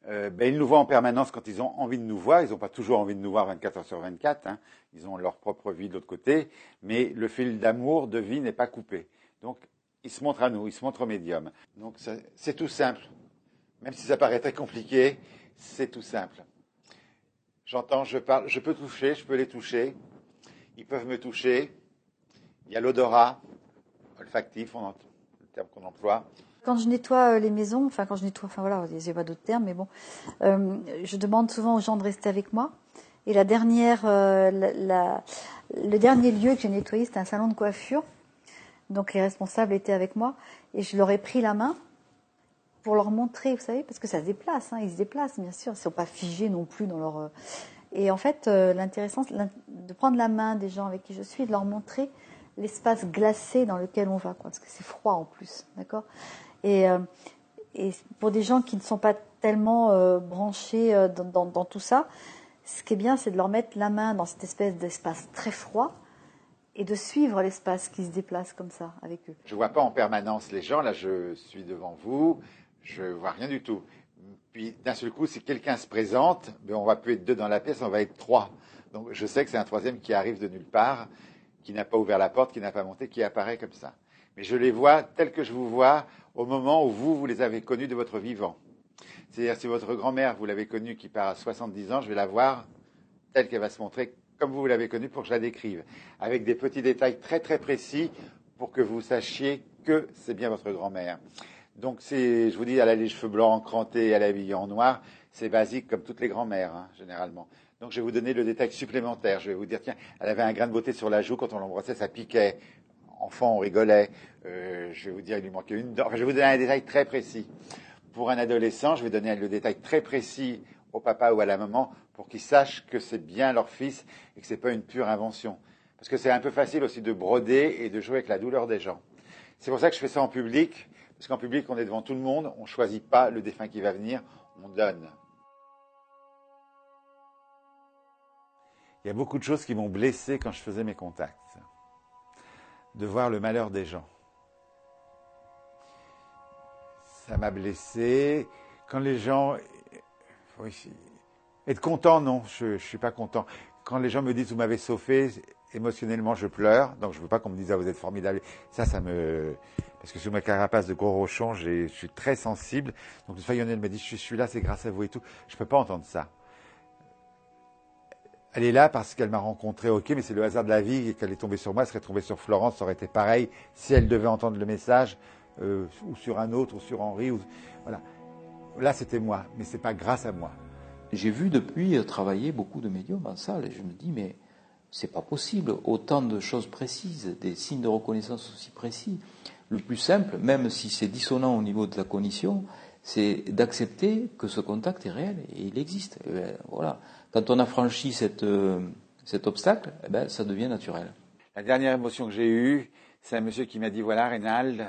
Euh, ben, ils nous voient en permanence quand ils ont envie de nous voir. Ils n'ont pas toujours envie de nous voir 24 heures sur 24. Hein. Ils ont leur propre vie de l'autre côté. Mais le fil d'amour, de vie n'est pas coupé. Donc, ils se montrent à nous, ils se montrent au médium. Donc, c'est tout simple. Même si ça paraît très compliqué, c'est tout simple. J'entends, je parle, je peux toucher, je peux les toucher. Ils peuvent me toucher. Il y a l'odorat, olfactif, on le qu'on emploie. Quand je nettoie euh, les maisons, enfin quand je nettoie, enfin voilà, a pas d'autres termes, mais bon, euh, je demande souvent aux gens de rester avec moi. Et la dernière, euh, le dernier lieu que j'ai nettoyé, c'était un salon de coiffure. Donc les responsables étaient avec moi et je leur ai pris la main pour leur montrer, vous savez, parce que ça se déplace, hein, ils se déplacent bien sûr, ils ne sont pas figés non plus dans leur. Et en fait, l'intéressant, de prendre la main des gens avec qui je suis de leur montrer l'espace glacé dans lequel on va, parce que c'est froid en plus, d'accord? Et, euh, et, pour des gens qui ne sont pas tellement euh, branchés euh, dans, tout ça, ce qui est bien, c'est de leur mettre la main dans cette espèce d'espace très froid et de suivre l'espace qui se déplace comme ça avec eux. Je ne vois pas en permanence les gens. Là, je suis devant vous, je ne vois rien du tout. Puis d'un seul coup, si quelqu'un se présente, ben, on va plus être deux dans la pièce, on va être trois. Donc je sais que c'est un troisième qui arrive de nulle part, qui n'a pas ouvert la porte, qui n'a pas monté, qui apparaît comme ça. Mais je les vois tels que je vous vois au moment où vous, vous les avez connus de votre vivant. C'est-à-dire, si votre grand-mère, vous l'avez connue qui part à 70 ans, je vais la voir telle qu'elle va se montrer, comme vous, l'avez connue, pour que je la décrive, avec des petits détails très très précis pour que vous sachiez que c'est bien votre grand-mère. Donc, c'est, je vous dis, elle a les cheveux blancs crantés, elle est habillée en noir, c'est basique comme toutes les grand-mères, hein, généralement. Donc, je vais vous donner le détail supplémentaire. Je vais vous dire, tiens, elle avait un grain de beauté sur la joue, quand on l'embrassait, ça piquait enfant, on rigolait. Euh, je vais vous dire, il lui manquait une dent. Enfin, je vais vous donner un détail très précis. Pour un adolescent, je vais donner le détail très précis au papa ou à la maman pour qu'ils sachent que c'est bien leur fils et que c'est pas une pure invention. Parce que c'est un peu facile aussi de broder et de jouer avec la douleur des gens. C'est pour ça que je fais ça en public, parce qu'en public, on est devant tout le monde, on ne choisit pas le défunt qui va venir, on donne. Il y a beaucoup de choses qui m'ont blessé quand je faisais mes contacts de voir le malheur des gens. Ça m'a blessé. Quand les gens... Être content, non, je ne suis pas content. Quand les gens me disent vous m'avez sauvé, émotionnellement je pleure, donc je ne veux pas qu'on me dise ah, vous êtes formidable. Ça, ça me... Parce que sur ma carapace de gros rochon, je suis très sensible. Donc une fois, Lionel me dit je suis là, c'est grâce à vous et tout. Je ne peux pas entendre ça elle est là parce qu'elle m'a rencontré, ok, mais c'est le hasard de la vie qu'elle est tombée sur moi, elle serait tombée sur Florence, ça aurait été pareil si elle devait entendre le message, euh, ou sur un autre, ou sur Henri, voilà. Là, c'était moi, mais c'est pas grâce à moi. J'ai vu depuis travailler beaucoup de médiums en salle et je me dis, mais c'est pas possible, autant de choses précises, des signes de reconnaissance aussi précis. Le plus simple, même si c'est dissonant au niveau de la cognition, c'est d'accepter que ce contact est réel et il existe. voilà. Quand on a franchi euh, cet obstacle, eh ben, ça devient naturel. La dernière émotion que j'ai eue, c'est un monsieur qui m'a dit voilà, Reynald,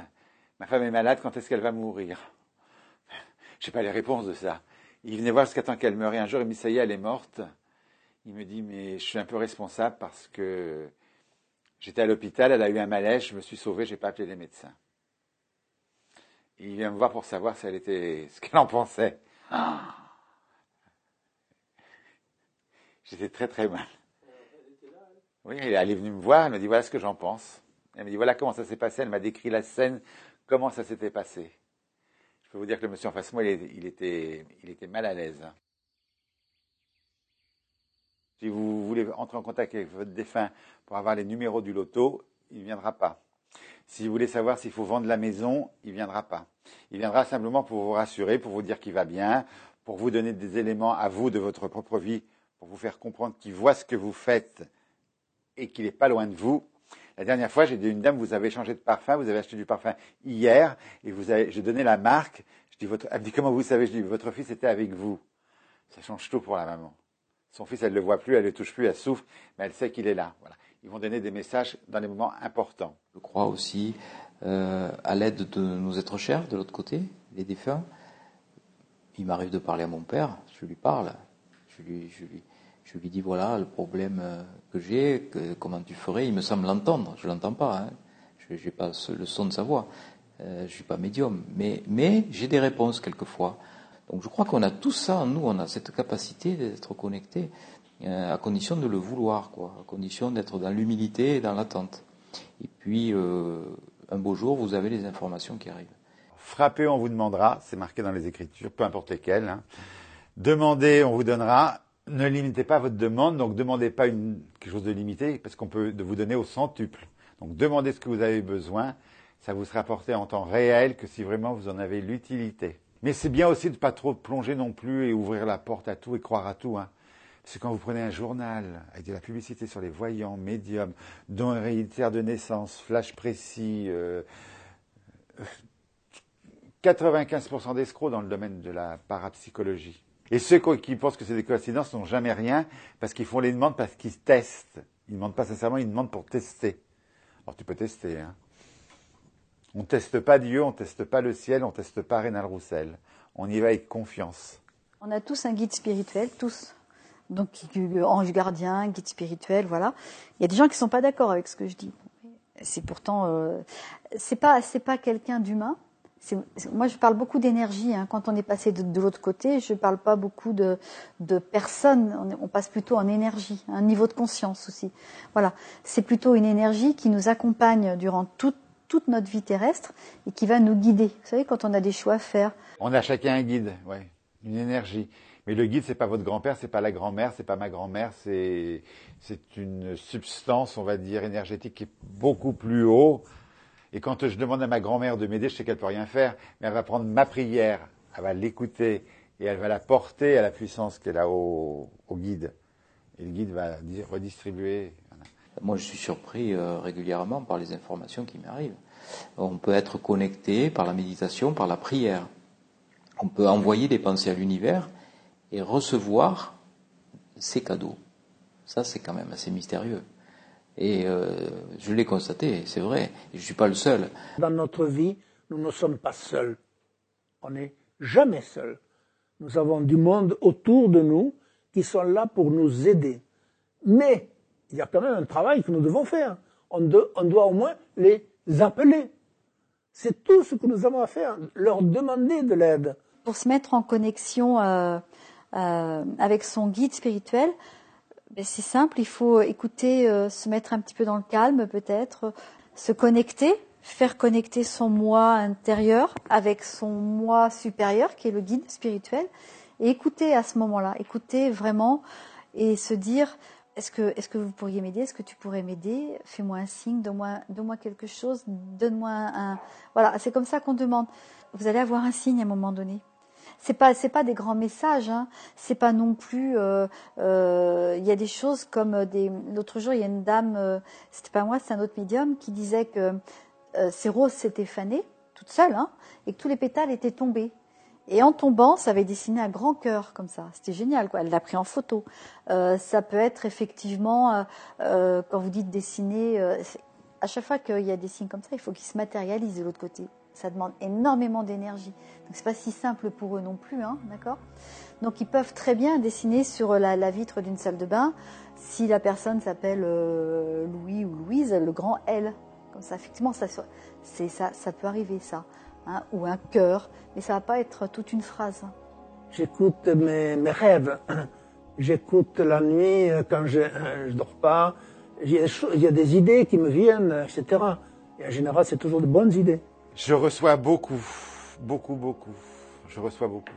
ma femme est malade, quand est-ce qu'elle va mourir? *laughs* Je n'ai pas les réponses de ça. Il venait voir jusqu'à temps qu'elle meure. Et un jour, il me dit ça y est, elle est morte. Il me dit mais je suis un peu responsable parce que j'étais à l'hôpital, elle a eu un malaise, je me suis sauvé, j'ai pas appelé les médecins. Il vient me voir pour savoir si elle était, ce qu'elle en pensait. J'étais très très mal. Oui, elle est venue me voir, elle m'a dit voilà ce que j'en pense. Elle m'a dit voilà comment ça s'est passé, elle m'a décrit la scène, comment ça s'était passé. Je peux vous dire que le monsieur en face de moi, il était mal à l'aise. Si vous voulez entrer en contact avec votre défunt pour avoir les numéros du loto, il ne viendra pas. Si vous voulez savoir s'il faut vendre la maison, il ne viendra pas. Il viendra simplement pour vous rassurer, pour vous dire qu'il va bien, pour vous donner des éléments à vous de votre propre vie pour vous faire comprendre qu'il voit ce que vous faites et qu'il n'est pas loin de vous. La dernière fois, j'ai dit à une dame, vous avez changé de parfum, vous avez acheté du parfum hier, et j'ai donné la marque. Je elle me dit, comment vous savez? Je dis, votre fils était avec vous. Ça change tout pour la maman. Son fils, elle ne le voit plus, elle ne le touche plus, elle souffre, mais elle sait qu'il est là. Ils vont donner des messages dans les moments importants. Je crois aussi euh, à l'aide de nos êtres chers, de l'autre côté, les défunts. Il m'arrive de parler à mon père, je lui parle, je lui, dis voilà le problème euh, que j'ai, comment tu ferais? Il me semble l'entendre, je l'entends pas, hein. je n'ai pas le son de sa voix, euh, je suis pas médium, mais, mais j'ai des réponses quelquefois. Donc je crois qu'on a tout ça en nous, on a cette capacité d'être connecté, euh, à condition de le vouloir, quoi, à condition d'être dans l'humilité et dans l'attente. Et puis euh, un beau jour, vous avez les informations qui arrivent. Frappez, on vous demandera, c'est marqué dans les Écritures, peu importe lesquelles. Hein. Demandez, on vous donnera. Ne limitez pas votre demande, donc demandez pas une, quelque chose de limité, parce qu'on peut vous donner au centuple. Donc demandez ce que vous avez besoin, ça vous sera apporté en temps réel que si vraiment vous en avez l'utilité. Mais c'est bien aussi de ne pas trop plonger non plus et ouvrir la porte à tout et croire à tout. Hein. Que quand vous prenez un journal avec de la publicité sur les voyants, médiums, dons héréditaires de naissance, flash précis, euh, 95% d'escrocs dans le domaine de la parapsychologie. Et ceux qui pensent que c'est des coïncidences n'ont jamais rien parce qu'ils font les demandes parce qu'ils testent. Ils ne demandent pas sincèrement, ils demandent pour tester. Alors tu peux tester. Hein. On ne teste pas Dieu, on ne teste pas le ciel, on ne teste pas Rénal Roussel. On y va avec confiance. On a tous un guide spirituel, tous. Donc ange gardien, guide spirituel, voilà. Il y a des gens qui ne sont pas d'accord avec ce que je dis. C'est pourtant, euh, c'est pas, c'est pas quelqu'un d'humain moi, je parle beaucoup d'énergie. Hein. Quand on est passé de, l'autre côté, je ne parle pas beaucoup de, de personnes. On, on, passe plutôt en énergie, un niveau de conscience aussi. Voilà, c'est plutôt une énergie qui nous accompagne durant toute, toute notre vie terrestre et qui va nous guider. Vous savez, quand on a des choix à faire. On a chacun un guide, ouais, une énergie. Mais le guide, c'est pas votre grand-père, c'est pas la grand-mère, c'est pas ma grand-mère, c'est c'est une substance, on va dire, énergétique qui est beaucoup plus haut et quand je demande à ma grand-mère de m'aider, je sais qu'elle peut rien faire, mais elle va prendre ma prière, elle va l'écouter et elle va la porter à la puissance qu'elle a au, guide. Et le guide va redistribuer. Moi, je suis surpris euh, régulièrement par les informations qui m'arrivent. On peut être connecté par la méditation, par la prière. On peut envoyer des pensées à l'univers et recevoir ces cadeaux. Ça, c'est quand même assez mystérieux. Et euh, je l'ai constaté, c'est vrai, je ne suis pas le seul. Dans notre vie, nous ne sommes pas seuls. On n'est jamais seuls. Nous avons du monde autour de nous qui sont là pour nous aider. Mais il y a quand même un travail que nous devons faire. On, doit au moins les appeler. C'est tout ce que nous avons à faire, leur demander de l'aide. Pour se mettre en connexion euh, euh, avec son guide spirituel, ben, c'est simple, il faut écouter, euh, se mettre un petit peu dans le calme peut-être, se connecter, faire connecter son moi intérieur avec son moi supérieur qui est le guide spirituel et écouter à ce moment-là, écouter vraiment et se dire est-ce que, est-ce que vous pourriez m'aider Est-ce que tu pourrais m'aider Fais-moi un signe, donne-moi, donne-moi quelque chose, donne-moi un. Voilà, c'est comme ça qu'on demande. Vous allez avoir un signe à un moment donné c'est pas c'est pas des grands messages hein. c'est pas non plus euh, euh, il y a des choses comme des l'autre jour il y a une dame euh, c'était pas moi c'est un autre médium qui disait que ses roses s'étaient fanées toutes seules hein, et que tous les pétales étaient tombés et en tombant, ça avait dessiné un grand cœur comme ça. C'était génial, quoi. Elle l'a pris en photo. ça peut être effectivement, quand vous dites dessiner, à chaque fois qu'il y a des signes comme ça, il faut qu'ils se matérialisent de l'autre côté ça demande énormément d'énergie. Donc c'est pas si simple pour eux non plus, hein, d'accord? Donc ils peuvent très bien dessiner sur la, vitre d'une salle de bain, si la personne s'appelle euh, Louis ou Louise, le grand L, comme ça. Effectivement, ça, c'est ça, ça peut arriver ça, hein, ou un cœur, mais ça va pas être toute une phrase. J'écoute mes, rêves. *clears throat* J'écoute la nuit euh, quand je euh, dors pas. Il y a des idées qui me viennent, etc. Et en général, c'est toujours de bonnes idées. Je reçois beaucoup, beaucoup, beaucoup. Je reçois beaucoup.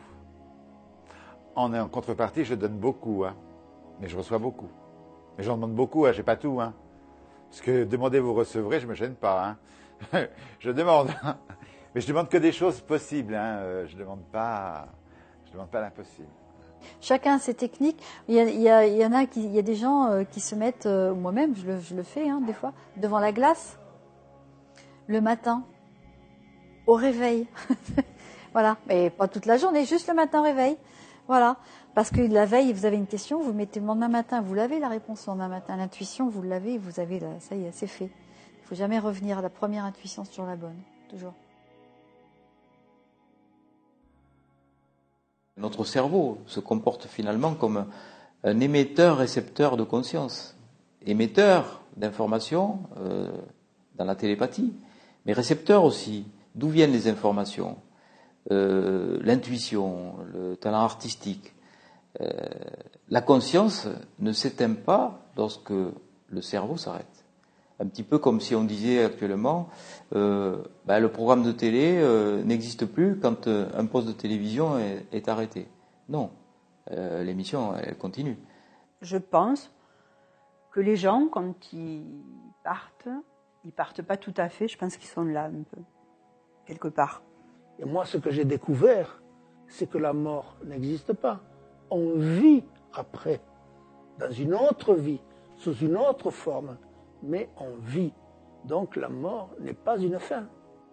En, contrepartie, je donne beaucoup, hein. Mais je reçois beaucoup. Mais j'en demande beaucoup, hein. J'ai pas tout, hein. Parce que demander vous recevrez, je me gêne pas, hein. *laughs* je demande. Mais je demande que des choses possibles, hein. Euh, je demande demande pas l'impossible. Chacun a ses techniques. Il y, a, en a il y a des gens euh, qui se mettent, euh, moi-même, je le, je le fais hein, des fois, devant la glace le matin, au réveil. *laughs* voilà, mais pas toute la journée, juste le matin au réveil. Voilà, parce que la veille, vous avez une question, vous mettez le lendemain matin, vous l'avez la réponse le lendemain matin. L'intuition, vous l'avez, vous avez la, ça y est, c'est fait. Il faut jamais revenir à la première intuition sur la bonne, toujours. Notre cerveau se comporte finalement comme un émetteur-récepteur de conscience, émetteur d'informations euh, dans la télépathie, mais récepteur aussi. D'où viennent les informations? Euh, L'intuition, le talent artistique. Euh, la conscience ne s'éteint pas lorsque le cerveau s'arrête. Un petit peu comme si on disait actuellement, euh, bah, le programme de télé n'existe plus quand un poste de télévision est, arrêté. Non, l'émission, elle continue. Je pense que les gens, quand ils partent, ils partent pas tout à fait. Je pense qu'ils sont là un peu, quelque part. Et moi, ce que j'ai découvert, c'est que la mort n'existe pas. On vit après, dans une autre vie, sous une autre forme, mais on vit. Donc la mort n'est pas une fin.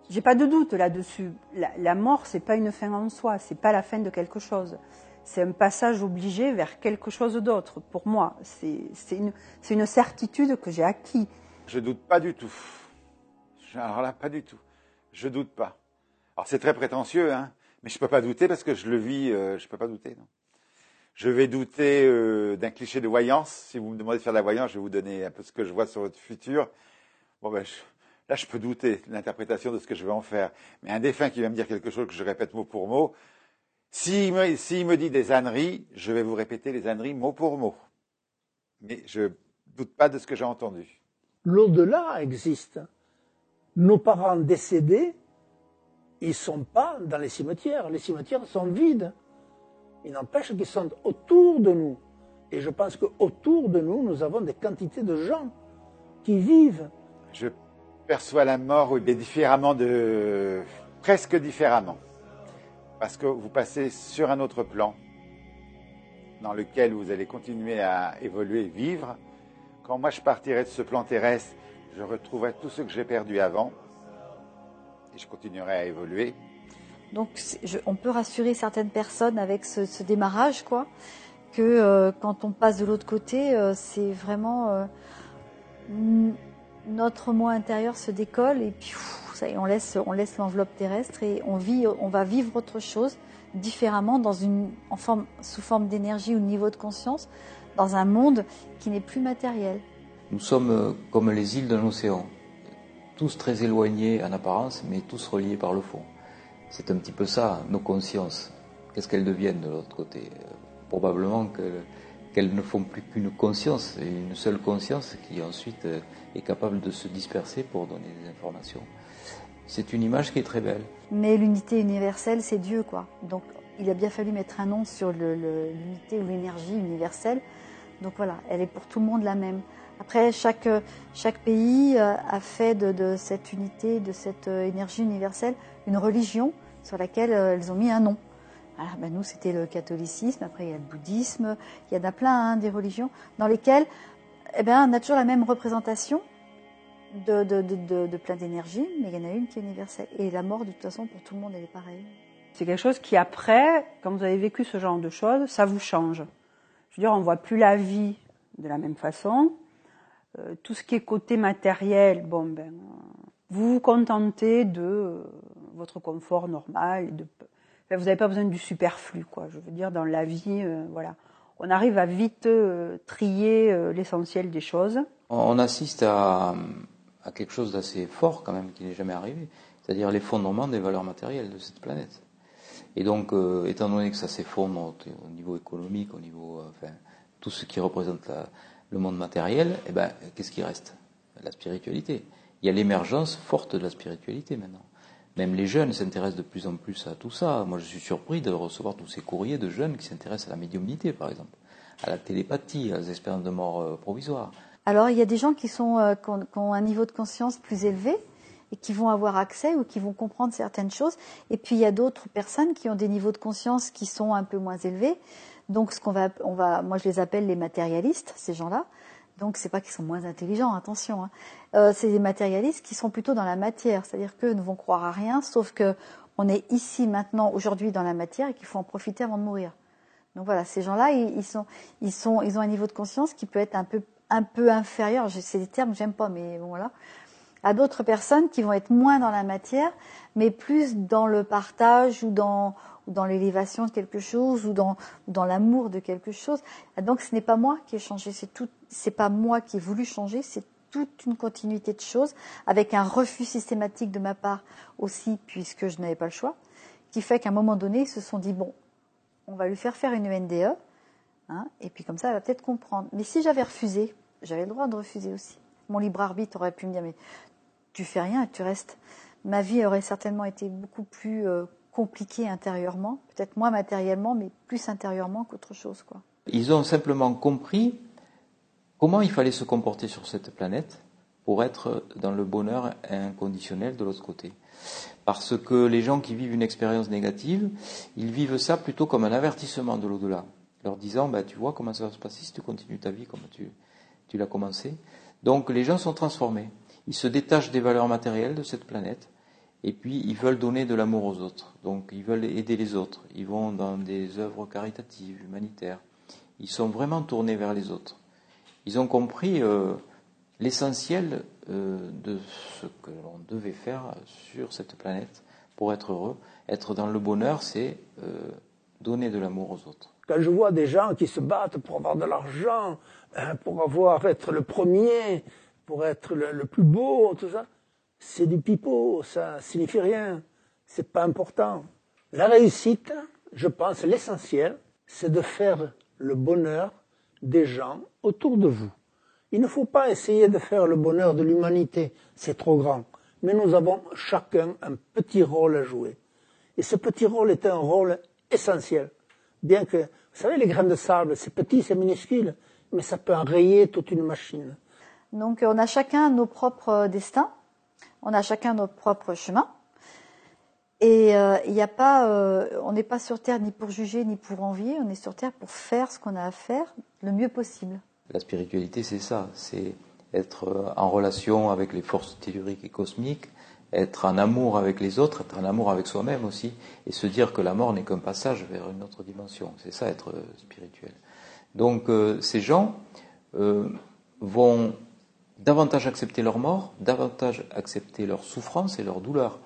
J'ai pas de doute là-dessus. La, la mort, c'est pas une fin en soi. C'est pas la fin de quelque chose. C'est un passage obligé vers quelque chose d'autre. Pour moi, c'est une, une certitude que j'ai acquis. Je doute pas du tout. Alors là, pas du tout. Je doute pas. Alors c'est très prétentieux, hein, mais je peux pas douter parce que je le vis. Euh, je peux pas douter. Je vais douter euh, d'un cliché de voyance. Si vous me demandez de faire de la voyance, je vais vous donner un peu ce que je vois sur votre futur. Bon ben, là, je peux douter de l'interprétation de ce que je vais en faire. Mais un défunt qui va me dire quelque chose que je répète mot pour mot, s'il me, me dit des âneries, je vais vous répéter les âneries mot pour mot. Mais je doute pas de ce que j'ai entendu. L'au-delà existe. Nos parents décédés, ils sont pas dans les cimetières. Les cimetières sont vides. Il n'empêche qu'ils sont autour de nous. Et je pense qu'autour de nous, nous avons des quantités de gens qui vivent. Je perçois la mort différemment de presque différemment, parce que vous passez sur un autre plan dans lequel vous allez continuer à évoluer, vivre. Quand moi je partirai de ce plan terrestre, je retrouverai tout ce que j'ai perdu avant et je continuerai à évoluer. Donc, on peut rassurer certaines personnes avec ce, démarrage, quoi, que euh, quand on passe de l'autre côté, euh, c'est vraiment euh, notre moi intérieur se décolle et puis ça on laisse, on laisse l'enveloppe terrestre et on vit, on va vivre autre chose différemment dans une, en forme, sous forme d'énergie ou niveau de conscience, dans un monde qui n'est plus matériel. Nous sommes euh, comme les îles d'un océan, tous très éloignés en apparence, mais tous reliés par le fond. C'est un petit peu ça, nos consciences. Qu'est-ce qu'elles deviennent de l'autre côté? Euh, Probablement que- qu'elles ne font plus qu'une conscience, une seule conscience qui ensuite euh, est capable de se disperser pour donner des informations. C'est une image qui est très belle. Mais l'unité universelle, c'est Dieu, quoi. Donc, il a bien fallu mettre un nom sur l'unité ou l'énergie universelle. Donc voilà, elle est pour tout le monde la même. Après, chaque, chaque pays euh, a fait de, cette unité, de cette euh, énergie universelle, une religion sur laquelle euh, elles ont mis un nom. Ben nous, c'était le catholicisme, après il y a le bouddhisme, il y en a plein, hein, des religions, dans lesquelles eh ben, on a toujours la même représentation de, plein d'énergie, mais il y en a une qui est universelle. Et la mort, de toute façon, pour tout le monde, elle est pareille. C'est quelque chose qui après, quand vous avez vécu ce genre de choses, ça vous change. Je veux dire, on voit plus la vie de la même façon. Euh, tout ce qui est côté matériel, bon ben, vous vous contentez de euh, votre confort normal. De, vous n'avez pas besoin du superflu, quoi. Je veux dire, dans la vie, euh, voilà, on arrive à vite trier l'essentiel des choses. On assiste à, quelque chose d'assez fort quand même qui n'est jamais arrivé, c'est-à-dire l'effondrement des valeurs matérielles de cette planète. Et donc, étant donné que ça s'effondre au, au niveau économique, au niveau, tout ce qui représente la- le monde matériel, eh ben, qu'est-ce qui reste? La spiritualité. Il y a l'émergence forte de la spiritualité maintenant. Même les jeunes s'intéressent de plus en plus à tout ça. Moi, je suis surpris de recevoir tous ces courriers de jeunes qui s'intéressent à la médiumnité, par exemple, à la télépathie, à les expériences de mort euh, provisoire. Alors, il y a des gens qui, sont, euh, ont, qui ont un niveau de conscience plus élevé et qui vont avoir accès ou qui vont comprendre certaines choses. Et puis il y a d'autres personnes qui ont des niveaux de conscience qui sont un peu moins élevés. Donc ce qu'on va, on va, moi je les appelle les matérialistes, ces gens-là. Donc c'est pas qu'ils sont moins intelligents, attention. Hein. Euh, c'est des matérialistes qui sont plutôt dans la matière, c'est-à-dire qu'eux ne vont croire à rien, sauf que on est ici maintenant, aujourd'hui, dans la matière et qu'il faut en profiter avant de mourir. Donc voilà, ces gens-là, ils, sont, ils sont, ils ont un niveau de conscience qui peut être un peu, un peu inférieur. C'est des termes que j'aime pas, mais bon, voilà. À d'autres personnes qui vont être moins dans la matière, mais plus dans le partage ou dans, dans l'élévation de quelque chose ou dans, dans l'amour de quelque chose. Donc ce n'est pas moi qui ai changé, c'est tout, c'est pas moi qui ai voulu changer, c'est toute une continuité de choses avec un refus systématique de ma part aussi puisque je n'avais pas le choix, qui fait qu'à un moment donné ils se sont dit bon, on va lui faire faire une NDE, hein, et puis comme ça, elle va peut-être comprendre. Mais si j'avais refusé, j'avais le droit de refuser aussi. Mon libre arbitre aurait pu me dire, mais tu fais rien et tu restes. Ma vie aurait certainement été beaucoup plus euh, compliquée intérieurement, peut-être moins matériellement, mais plus intérieurement qu'autre chose. Ils ont simplement compris comment il fallait se comporter sur cette planète pour être dans le bonheur inconditionnel de l'autre côté. Parce que les gens qui vivent une expérience négative, ils vivent ça plutôt comme un avertissement de l'au-delà, leur disant, bah, tu vois comment ça va se passer si tu continues ta vie comme tu, tu l'as commencé. Donc les gens sont transformés. Ils se détachent des valeurs matérielles de cette planète et puis ils veulent donner de l'amour aux autres. Donc ils veulent aider les autres. Ils vont dans des œuvres caritatives, humanitaires. Ils sont vraiment tournés vers les autres. Ils ont compris euh, l'essentiel euh, de ce que l'on devait faire sur cette planète pour être heureux. Être dans le bonheur, c'est euh, donner de l'amour aux autres. Quand je vois des gens qui se battent pour avoir de l'argent, hein, pour avoir être le premier, pour être le, plus beau, tout ça, c'est du pipeau, ça signifie rien, c'est pas important. La réussite, je pense, l'essentiel, c'est de faire le bonheur des gens autour de vous. Il ne faut pas essayer de faire le bonheur de l'humanité, c'est trop grand. Mais nous avons chacun un petit rôle à jouer. Et ce petit rôle est un rôle essentiel. Bien que, vous savez, les grains de sable, c'est petit, c'est minuscule, mais ça peut enrayer toute une machine. Donc on a chacun nos propres destins, on a chacun nos propres chemins. Et euh, il n'y a pas, euh, on n'est pas sur terre ni pour juger ni pour envier, on est sur terre pour faire ce qu'on a à faire le mieux possible. La spiritualité, c'est ça, c'est être euh, en relation avec les forces telluriques et cosmiques, être en amour avec les autres, être en amour avec soi-même aussi, et se dire que la mort n'est qu'un passage vers une autre dimension. C'est ça être spirituel. Donc ces gens vont davantage accepter leur mort, davantage accepter leur souffrance et leur douleur.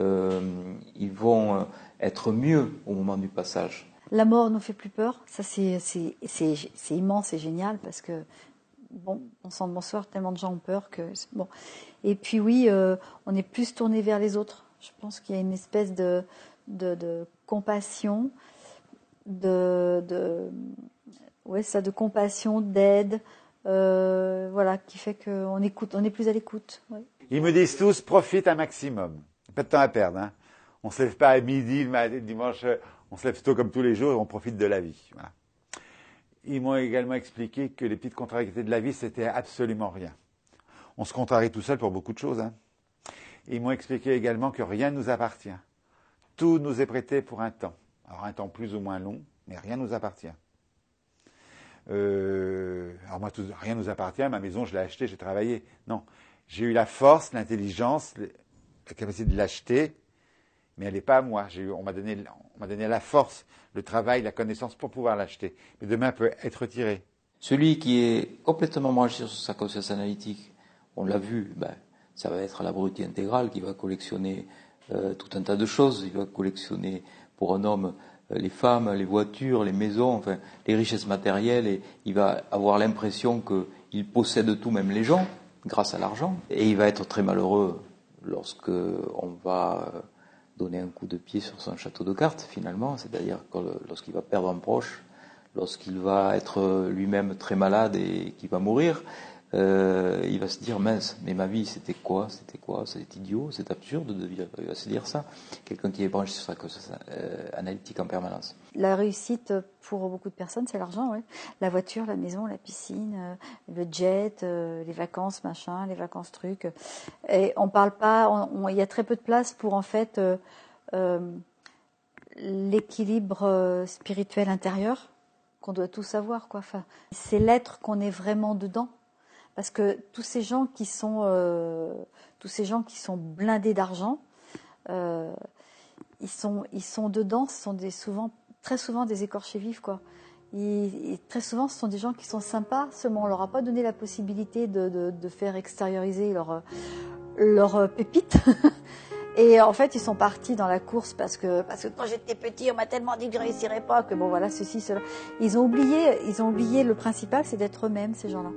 ils vont être mieux au moment du passage. La mort nous fait plus peur. Ça, c'est, immense et génial parce que, bon, on sent bonsoir, tellement de gens ont peur que, bon. Et puis oui, euh, on est plus tourné vers les autres. Je pense qu'il y a une espèce de, de, compassion, de, ouais, ça, de compassion, d'aide, euh, voilà, qui fait qu'on écoute, on est plus à l'écoute. Ils me disent tous, profite un maximum. Pas de temps à perdre. Hein. On se lève pas à midi le dimanche on se lève plutôt comme tous les jours et on profite de la vie. Ils m'ont également expliqué que les petites contrariétés de la vie, c'était absolument rien. On se contrarie tout seul pour beaucoup de choses. Hein. Ils m'ont expliqué également que rien ne nous appartient. Tout nous est prêté pour un temps. Alors un temps plus ou moins long, mais rien ne nous appartient. Euh, alors moi, rien ne nous appartient. Ma maison, je l'ai achetée, j'ai travaillé. Non, j'ai eu la force, l'intelligence, la capacité de l'acheter, mais elle n'est pas à moi. on m'a donné, on m'a donné la force, le travail, la connaissance pour pouvoir l'acheter. Mais demain peut être retiré. Celui qui est complètement branché sur sa conscience analytique, on l'a vu, ben, ça va être l'abruti intégral qui va collectionner euh, tout un tas de choses. Il va collectionner pour un homme les femmes, les voitures, les maisons, enfin les richesses matérielles, et il va avoir l'impression qu'il possède tout, même les gens, grâce à l'argent. Et il va être très malheureux lorsque on va euh, donner un coup de pied sur son château de cartes finalement, c'est-à-dire lorsqu'il va perdre un proche, lorsqu'il va être lui-même très malade et qu'il va mourir, euh, il va se dire mince, mais ma vie c'était quoi? C'était quoi? C'est idiot, c'est absurde de vivre. Il va se dire ça. Quelqu'un qui est branché sur sa cause euh, analytique en permanence. La réussite pour beaucoup de personnes, c'est l'argent. La voiture, la maison, la piscine, euh, le jet, euh, les vacances, machin, les vacances trucs. Et on parle pas. Il y a très peu de place pour en fait l'équilibre spirituel intérieur qu'on doit tous avoir, quoi. Enfin, c'est l'être qu'on est vraiment dedans parce que tous ces gens qui sont euh, tous ces gens qui sont blindés d'argent, euh, ils sont ils sont dedans, ce sont des souvent très souvent des écorchés vifs quoi. très souvent, ce sont des gens qui sont sympas, seulement on leur a pas donné la possibilité de, de, faire extérioriser leur leur pépite. *laughs* Et en fait, ils sont partis dans la course parce que parce que quand j'étais petit, on m'a tellement dit que je réussirais pas que bon voilà ceci cela. Ils ont oublié ils ont oublié le principal, c'est d'être eux-mêmes ces gens-là.